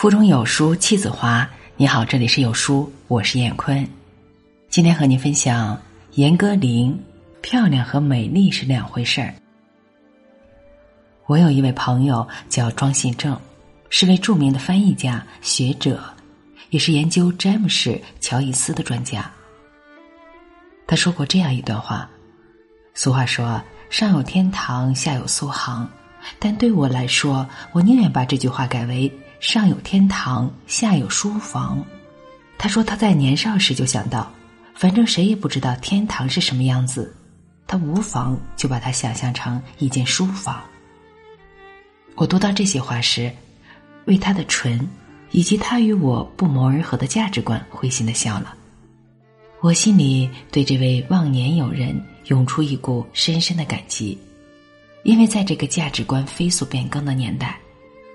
腹中有书气自华。你好，这里是有书，我是燕坤。今天和您分享严歌苓：漂亮和美丽是两回事儿。我有一位朋友叫庄信正，是位著名的翻译家、学者，也是研究詹姆士·乔伊斯的专家。他说过这样一段话：俗话说“上有天堂，下有苏杭”，但对我来说，我宁愿把这句话改为。上有天堂，下有书房。他说他在年少时就想到，反正谁也不知道天堂是什么样子，他无妨就把它想象成一间书房。我读到这些话时，为他的纯，以及他与我不谋而合的价值观，会心的笑了。我心里对这位忘年友人涌出一股深深的感激，因为在这个价值观飞速变更的年代。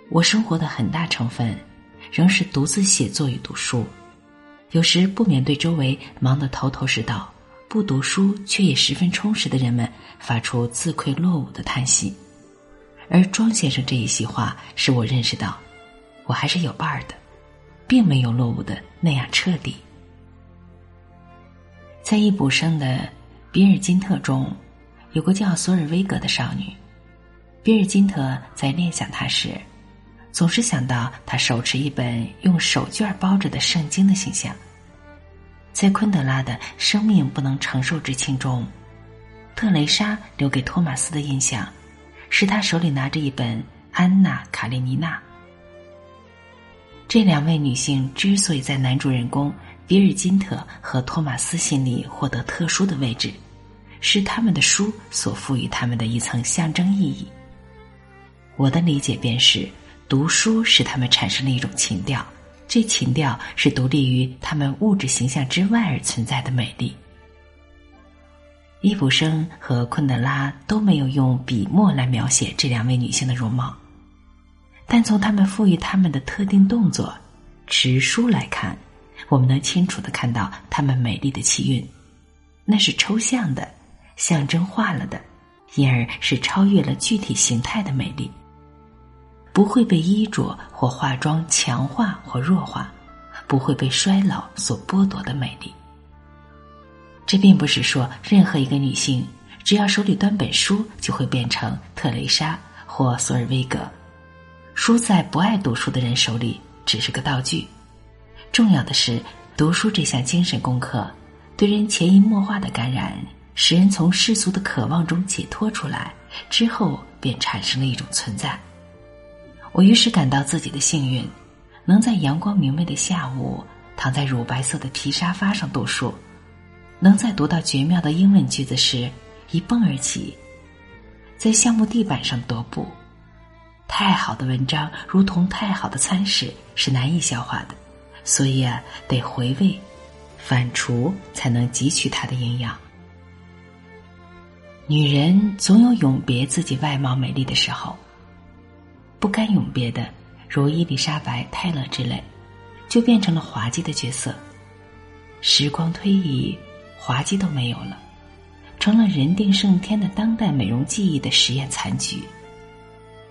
我生活的很大成分，仍是独自写作与读书，有时不免对周围忙得头头是道、不读书却也十分充实的人们发出自愧落伍的叹息。而庄先生这一席话，使我认识到，我还是有伴儿的，并没有落伍的那样彻底。在易卜生的《比尔金特》中，有个叫索尔威格的少女，比尔金特在念想她时。总是想到他手持一本用手绢包着的圣经的形象。在昆德拉的《生命不能承受之轻》中，特蕾莎留给托马斯的印象，是他手里拿着一本《安娜·卡列尼娜》。这两位女性之所以在男主人公比尔金特和托马斯心里获得特殊的位置，是他们的书所赋予他们的一层象征意义。我的理解便是。读书使他们产生了一种情调，这情调是独立于他们物质形象之外而存在的美丽。伊卜生和昆德拉都没有用笔墨来描写这两位女性的容貌，但从他们赋予他们的特定动作——持书来看，我们能清楚的看到她们美丽的气韵，那是抽象的、象征化了的，因而是超越了具体形态的美丽。不会被衣着或化妆强化或弱化，不会被衰老所剥夺的美丽。这并不是说任何一个女性只要手里端本书就会变成特蕾莎或索尔威格。书在不爱读书的人手里只是个道具。重要的是，读书这项精神功课对人潜移默化的感染，使人从世俗的渴望中解脱出来，之后便产生了一种存在。我于是感到自己的幸运，能在阳光明媚的下午躺在乳白色的皮沙发上读书，能在读到绝妙的英文句子时一蹦而起，在橡木地板上踱步。太好的文章如同太好的餐食是难以消化的，所以啊，得回味、反刍才能汲取它的营养。女人总有永别自己外貌美丽的时候。不甘永别的，如伊丽莎白·泰勒之类，就变成了滑稽的角色。时光推移，滑稽都没有了，成了人定胜天的当代美容技艺的实验残局。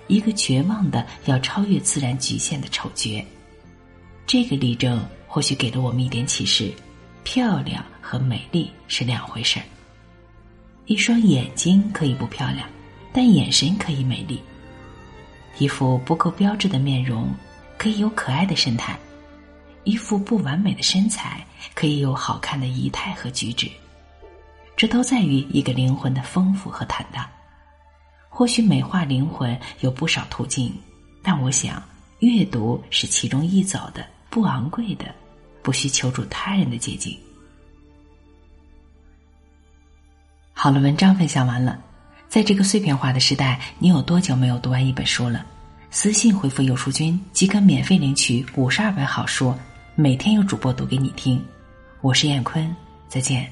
一个绝望的要超越自然局限的丑角。这个例证或许给了我们一点启示：漂亮和美丽是两回事儿。一双眼睛可以不漂亮，但眼神可以美丽。一副不够标致的面容，可以有可爱的神态；一副不完美的身材，可以有好看的仪态和举止。这都在于一个灵魂的丰富和坦荡。或许美化灵魂有不少途径，但我想阅读是其中一走的、不昂贵的、不需求助他人的捷径。好了，文章分享完了。在这个碎片化的时代，你有多久没有读完一本书了？私信回复“有书君”即可免费领取五十二本好书，每天有主播读给你听。我是燕坤，再见。